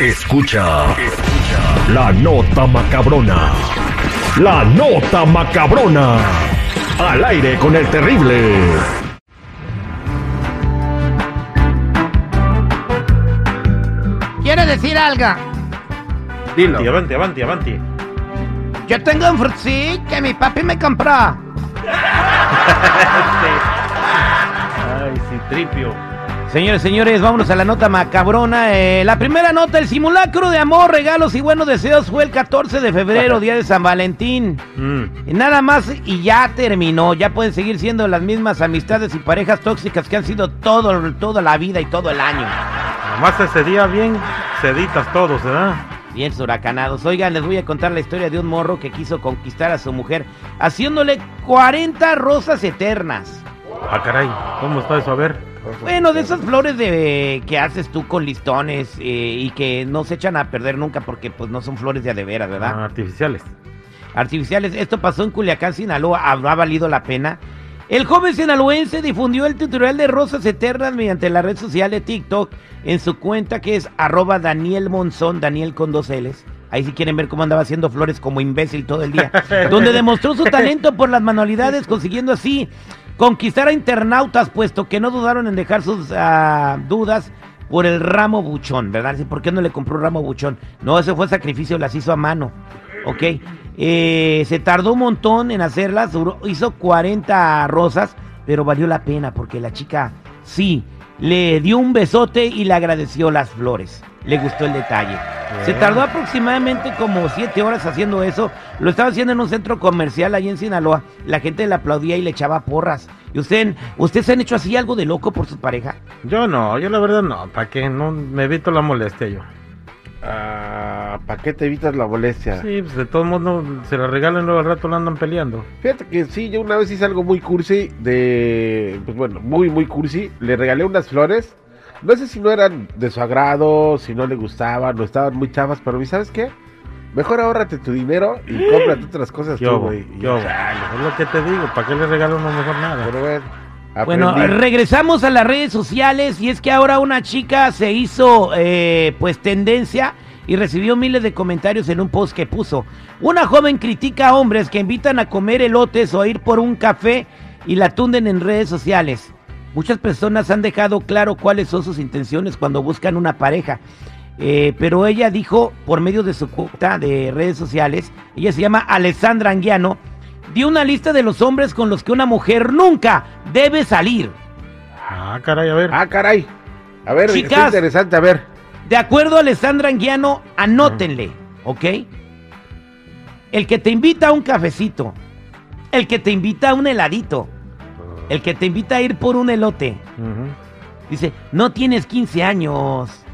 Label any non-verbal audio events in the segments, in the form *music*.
Escucha, escucha la nota macabrona. La nota macabrona. Al aire con el terrible. ¿Quiere decir algo? Dilo. Avanti, avanti, avanti, avanti. Yo tengo un frutzi que mi papi me compró. *laughs* Ay, sí, tripio. Señores, señores, vámonos a la nota macabrona. Eh, la primera nota, el simulacro de amor, regalos y buenos deseos fue el 14 de febrero, día de San Valentín. Mm. Nada más y ya terminó. Ya pueden seguir siendo las mismas amistades y parejas tóxicas que han sido todo, toda la vida y todo el año. Nomás ese día bien seditas todos, ¿verdad? Bien huracanados. Oigan, les voy a contar la historia de un morro que quiso conquistar a su mujer haciéndole 40 rosas eternas. Ah, caray. ¿Cómo está eso? A ver. Bueno, de esas flores de que haces tú con listones eh, y que no se echan a perder nunca porque pues no son flores de a de veras, ¿verdad? Ah, artificiales. Artificiales. Esto pasó en Culiacán, Sinaloa. ¿Habrá valido la pena? El joven sinaloense difundió el tutorial de rosas eternas mediante la red social de TikTok en su cuenta que es arroba Daniel Monzón, Daniel con dos L's. Ahí si quieren ver cómo andaba haciendo flores como imbécil todo el día. *laughs* donde demostró su talento por las manualidades, consiguiendo así conquistar a internautas, puesto que no dudaron en dejar sus ah, dudas por el ramo buchón, ¿verdad? ¿Por qué no le compró ramo buchón? No, ese fue sacrificio, las hizo a mano. ¿Ok? Eh, se tardó un montón en hacerlas, hizo 40 rosas, pero valió la pena porque la chica sí le dio un besote y le agradeció las flores. Le gustó el detalle. Se tardó aproximadamente como 7 horas haciendo eso. Lo estaba haciendo en un centro comercial ahí en Sinaloa. La gente le aplaudía y le echaba porras. ¿Y usted, usted se han hecho así algo de loco por su pareja? Yo no, yo la verdad no. ¿Para qué? No me evito la molestia yo. Ah, ¿Para qué te evitas la molestia? Sí, pues de todos modos no, se la regalan luego al rato la andan peleando. Fíjate que sí, yo una vez hice algo muy cursi de... Pues bueno, muy, muy cursi. Le regalé unas flores. No sé si no eran de su agrado, si no le gustaban o estaban muy chavas, pero ¿y ¿sabes qué? Mejor ahórrate tu dinero y cómprate otras cosas ¿Qué tú, güey. Es lo que te digo, ¿para qué le regalo mejor nada? Pero bueno, Bueno, regresamos a las redes sociales y es que ahora una chica se hizo eh, pues tendencia y recibió miles de comentarios en un post que puso. Una joven critica a hombres que invitan a comer elotes o a ir por un café y la tunden en redes sociales. Muchas personas han dejado claro cuáles son sus intenciones cuando buscan una pareja. Eh, pero ella dijo por medio de su cuenta de redes sociales, ella se llama Alessandra Anguiano, dio una lista de los hombres con los que una mujer nunca debe salir. Ah, caray, a ver. Ah, caray. A ver, Chicas. está interesante, a ver. De acuerdo a Alessandra Anguiano, anótenle, ¿ok? El que te invita a un cafecito, el que te invita a un heladito, el que te invita a ir por un elote, dice, no tienes 15 años.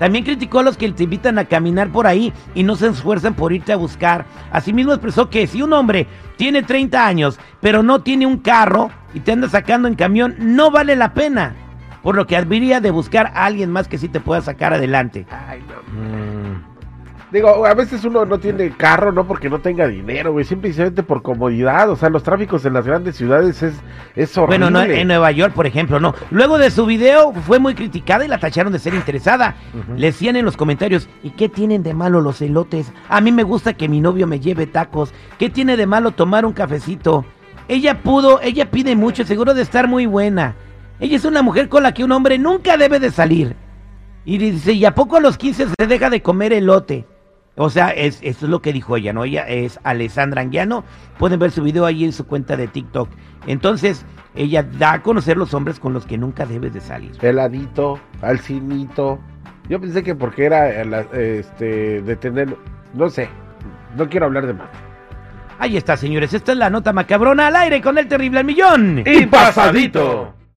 También criticó a los que te invitan a caminar por ahí y no se esfuerzan por irte a buscar. Asimismo expresó que si un hombre tiene 30 años, pero no tiene un carro y te anda sacando en camión, no vale la pena. Por lo que habría de buscar a alguien más que sí te pueda sacar adelante. Ay, no. Digo, a veces uno no tiene carro, no porque no tenga dinero, güey, simplemente por comodidad. O sea, los tráficos en las grandes ciudades es, es horrible. Bueno, no, en Nueva York, por ejemplo, no. Luego de su video fue muy criticada y la tacharon de ser interesada. Le decían en los comentarios, ¿y qué tienen de malo los elotes? A mí me gusta que mi novio me lleve tacos. ¿Qué tiene de malo tomar un cafecito? Ella pudo, ella pide mucho, seguro de estar muy buena. Ella es una mujer con la que un hombre nunca debe de salir. Y dice, ¿y a poco a los 15 se deja de comer elote? O sea, es, eso es lo que dijo ella, ¿no? Ella es Alessandra Anguiano. Pueden ver su video ahí en su cuenta de TikTok. Entonces, ella da a conocer los hombres con los que nunca debes de salir. Heladito, alcinito. Yo pensé que porque era eh, la- este de tener, no sé, no quiero hablar de más. Ahí está, señores. Esta es la nota macabrona al aire con el terrible al millón. Y pasadito.